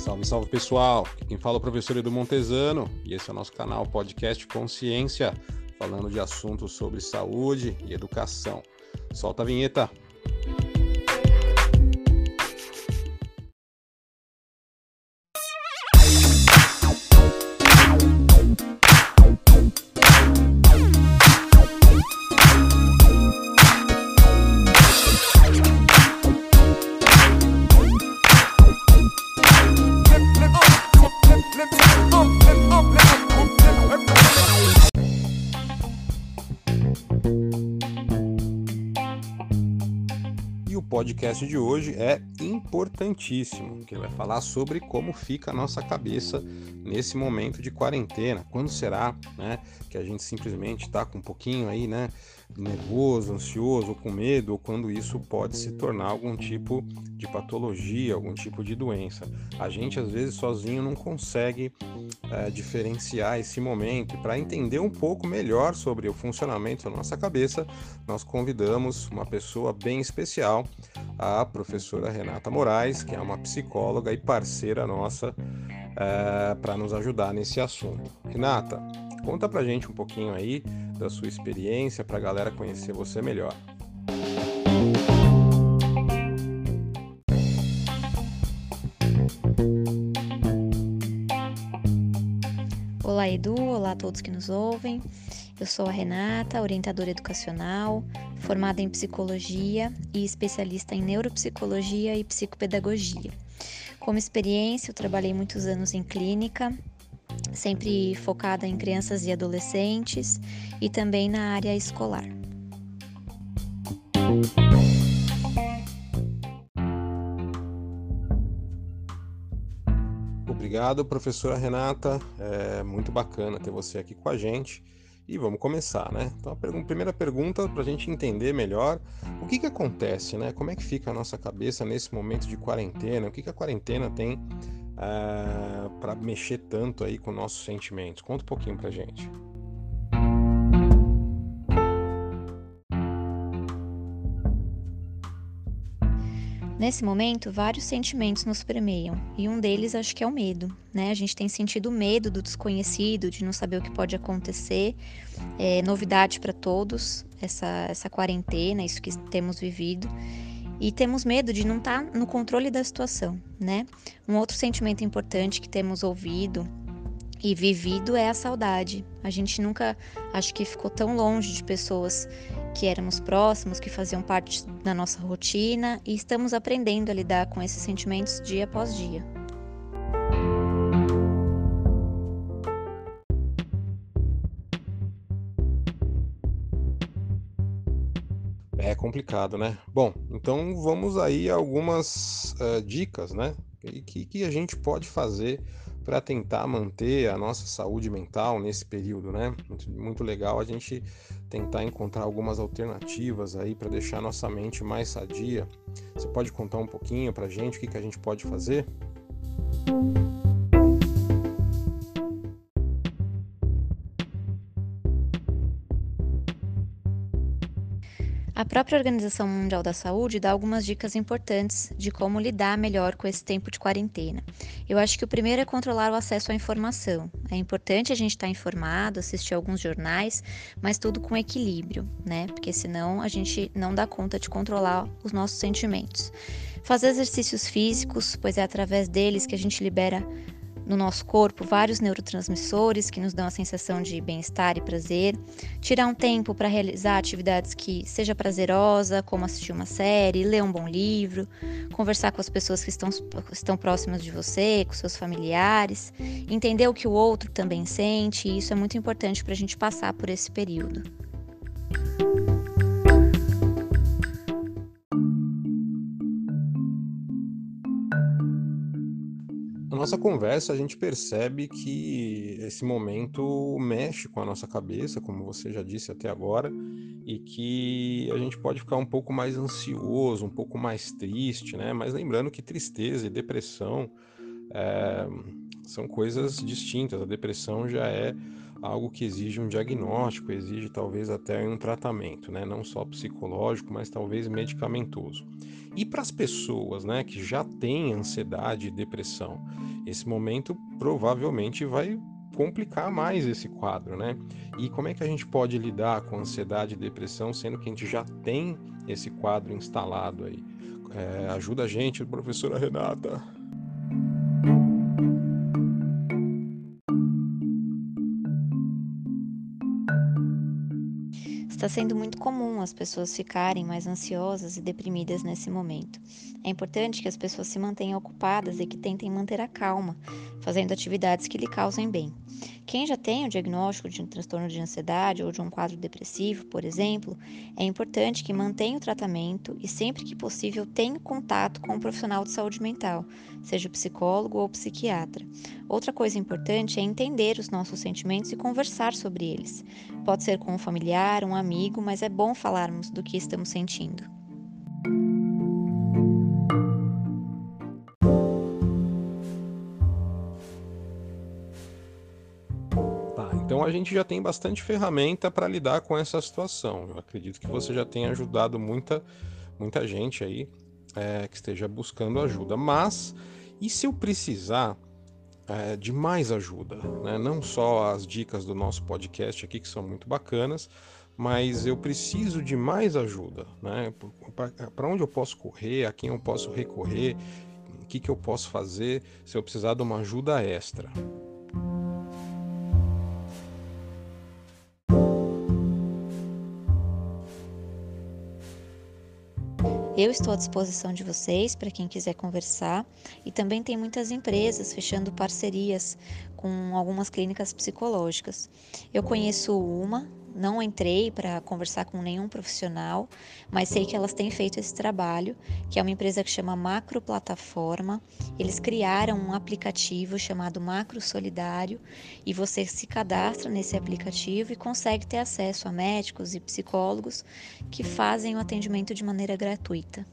Salve, salve pessoal! Quem fala é o professor Edu Montesano e esse é o nosso canal Podcast Consciência, falando de assuntos sobre saúde e educação. Solta a vinheta! Podcast de hoje é importantíssimo, que vai falar sobre como fica a nossa cabeça nesse momento de quarentena. Quando será, né, que a gente simplesmente está com um pouquinho aí, né, nervoso, ansioso, ou com medo, ou quando isso pode se tornar algum tipo de patologia, algum tipo de doença. A gente às vezes sozinho não consegue é, diferenciar esse momento. Para entender um pouco melhor sobre o funcionamento da nossa cabeça, nós convidamos uma pessoa bem especial, a professora Renata Moraes, que é uma psicóloga e parceira nossa é, para nos ajudar nesse assunto. Renata, conta pra gente um pouquinho aí da sua experiência para a galera conhecer você melhor. Olá, Edu. Olá a todos que nos ouvem. Eu sou a Renata, orientadora educacional, formada em psicologia e especialista em neuropsicologia e psicopedagogia. Como experiência, eu trabalhei muitos anos em clínica, sempre focada em crianças e adolescentes e também na área escolar. Obrigado, professora Renata. É muito bacana ter você aqui com a gente. E vamos começar, né? Então, a primeira pergunta para a gente entender melhor o que, que acontece, né? Como é que fica a nossa cabeça nesse momento de quarentena? O que, que a quarentena tem uh, eh, para mexer tanto aí com nossos sentimentos? Conta um pouquinho para gente. Nesse momento, vários sentimentos nos permeiam, e um deles acho que é o medo, né? A gente tem sentido medo do desconhecido, de não saber o que pode acontecer. É novidade para todos essa, essa quarentena, isso que temos vivido. E temos medo de não estar tá no controle da situação, né? Um outro sentimento importante que temos ouvido e vivido é a saudade. A gente nunca, acho que ficou tão longe de pessoas que éramos próximos, que faziam parte da nossa rotina e estamos aprendendo a lidar com esses sentimentos dia após dia. Complicado, né? Bom, então vamos aí algumas uh, dicas, né? Que, que a gente pode fazer para tentar manter a nossa saúde mental nesse período, né? Muito, muito legal a gente tentar encontrar algumas alternativas aí para deixar nossa mente mais sadia. Você pode contar um pouquinho para gente o que, que a gente pode fazer? A própria Organização Mundial da Saúde dá algumas dicas importantes de como lidar melhor com esse tempo de quarentena. Eu acho que o primeiro é controlar o acesso à informação. É importante a gente estar informado, assistir alguns jornais, mas tudo com equilíbrio, né? Porque senão a gente não dá conta de controlar os nossos sentimentos. Fazer exercícios físicos, pois é através deles que a gente libera no nosso corpo vários neurotransmissores que nos dão a sensação de bem-estar e prazer. Tirar um tempo para realizar atividades que seja prazerosa, como assistir uma série, ler um bom livro, conversar com as pessoas que estão, estão próximas de você, com seus familiares, entender o que o outro também sente, e isso é muito importante para a gente passar por esse período. Nossa conversa, a gente percebe que esse momento mexe com a nossa cabeça, como você já disse até agora, e que a gente pode ficar um pouco mais ansioso, um pouco mais triste, né? Mas lembrando que tristeza e depressão é, são coisas distintas. A depressão já é algo que exige um diagnóstico, exige talvez até um tratamento, né? Não só psicológico, mas talvez medicamentoso. E para as pessoas, né, que já têm ansiedade e depressão, esse momento provavelmente vai complicar mais esse quadro, né? E como é que a gente pode lidar com ansiedade e depressão, sendo que a gente já tem esse quadro instalado aí? É, ajuda a gente, professora Renata. Está sendo muito comum as pessoas ficarem mais ansiosas e deprimidas nesse momento. É importante que as pessoas se mantenham ocupadas e que tentem manter a calma, fazendo atividades que lhe causem bem. Quem já tem o diagnóstico de um transtorno de ansiedade ou de um quadro depressivo, por exemplo, é importante que mantenha o tratamento e, sempre que possível, tenha contato com um profissional de saúde mental, seja psicólogo ou psiquiatra. Outra coisa importante é entender os nossos sentimentos e conversar sobre eles. Pode ser com um familiar, um amigo, mas é bom falarmos do que estamos sentindo. Então a gente já tem bastante ferramenta para lidar com essa situação. Eu acredito que você já tenha ajudado muita, muita gente aí é, que esteja buscando ajuda. Mas e se eu precisar é, de mais ajuda? Né? Não só as dicas do nosso podcast aqui, que são muito bacanas, mas eu preciso de mais ajuda. Né? Para onde eu posso correr? A quem eu posso recorrer? O que, que eu posso fazer se eu precisar de uma ajuda extra? Eu estou à disposição de vocês para quem quiser conversar e também tem muitas empresas fechando parcerias com algumas clínicas psicológicas. Eu conheço uma não entrei para conversar com nenhum profissional, mas sei que elas têm feito esse trabalho, que é uma empresa que chama Macro Plataforma. Eles criaram um aplicativo chamado Macro Solidário e você se cadastra nesse aplicativo e consegue ter acesso a médicos e psicólogos que fazem o atendimento de maneira gratuita.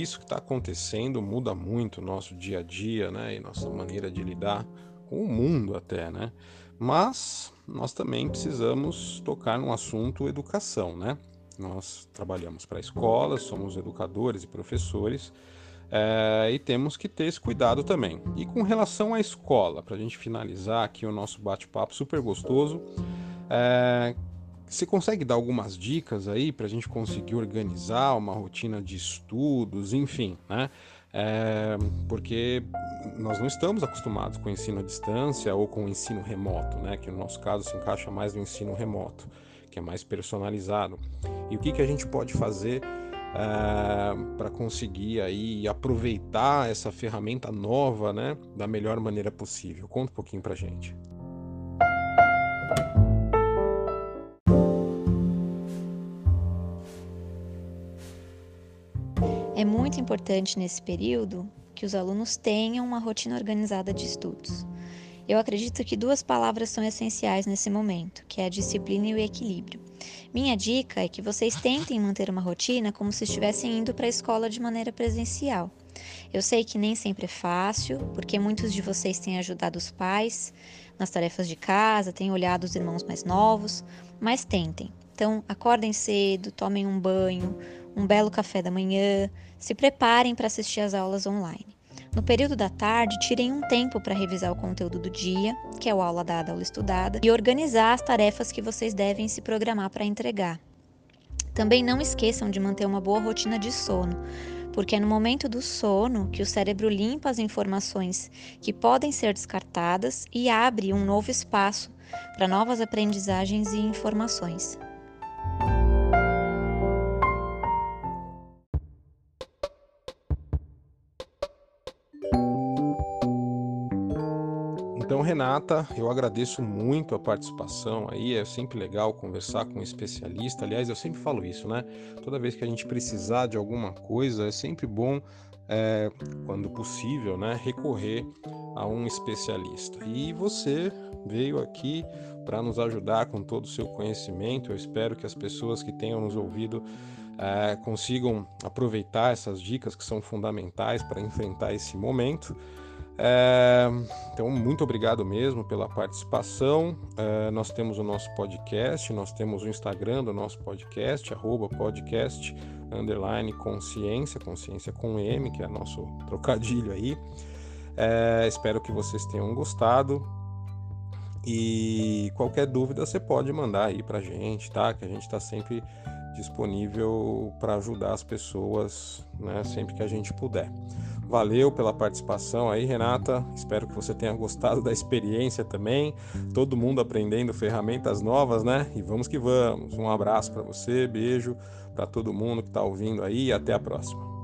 Isso que está acontecendo muda muito o nosso dia a dia, né? E nossa maneira de lidar com o mundo até, né? Mas nós também precisamos tocar no assunto educação, né? Nós trabalhamos para escolas, somos educadores e professores é, e temos que ter esse cuidado também. E com relação à escola, para a gente finalizar aqui o nosso bate-papo super gostoso, é, você consegue dar algumas dicas aí para a gente conseguir organizar uma rotina de estudos, enfim, né? É, porque nós não estamos acostumados com o ensino à distância ou com o ensino remoto, né? Que no nosso caso se encaixa mais no ensino remoto, que é mais personalizado. E o que, que a gente pode fazer é, para conseguir aí aproveitar essa ferramenta nova, né? Da melhor maneira possível? Conta um pouquinho para gente. Importante nesse período que os alunos tenham uma rotina organizada de estudos. Eu acredito que duas palavras são essenciais nesse momento, que é a disciplina e o equilíbrio. Minha dica é que vocês tentem manter uma rotina como se estivessem indo para a escola de maneira presencial. Eu sei que nem sempre é fácil, porque muitos de vocês têm ajudado os pais nas tarefas de casa, têm olhado os irmãos mais novos, mas tentem. Então, acordem cedo, tomem um banho, um belo café da manhã, se preparem para assistir às aulas online. No período da tarde, tirem um tempo para revisar o conteúdo do dia, que é o aula dada, aula estudada, e organizar as tarefas que vocês devem se programar para entregar. Também não esqueçam de manter uma boa rotina de sono, porque é no momento do sono que o cérebro limpa as informações que podem ser descartadas e abre um novo espaço para novas aprendizagens e informações. Então, Renata, eu agradeço muito a participação aí. É sempre legal conversar com um especialista. Aliás, eu sempre falo isso, né? Toda vez que a gente precisar de alguma coisa, é sempre bom, é, quando possível, né, recorrer a um especialista. E você veio aqui para nos ajudar com todo o seu conhecimento. Eu espero que as pessoas que tenham nos ouvido é, consigam aproveitar essas dicas que são fundamentais para enfrentar esse momento. É, então, muito obrigado mesmo pela participação. É, nós temos o nosso podcast, nós temos o Instagram do nosso podcast, arroba podcast, underline consciência, consciência com M, que é nosso trocadilho aí. É, espero que vocês tenham gostado. E qualquer dúvida você pode mandar aí pra gente, tá? Que a gente está sempre disponível para ajudar as pessoas, né? Sempre que a gente puder. Valeu pela participação aí, Renata. Espero que você tenha gostado da experiência também. Todo mundo aprendendo ferramentas novas, né? E vamos que vamos. Um abraço para você, beijo para todo mundo que está ouvindo aí e até a próxima.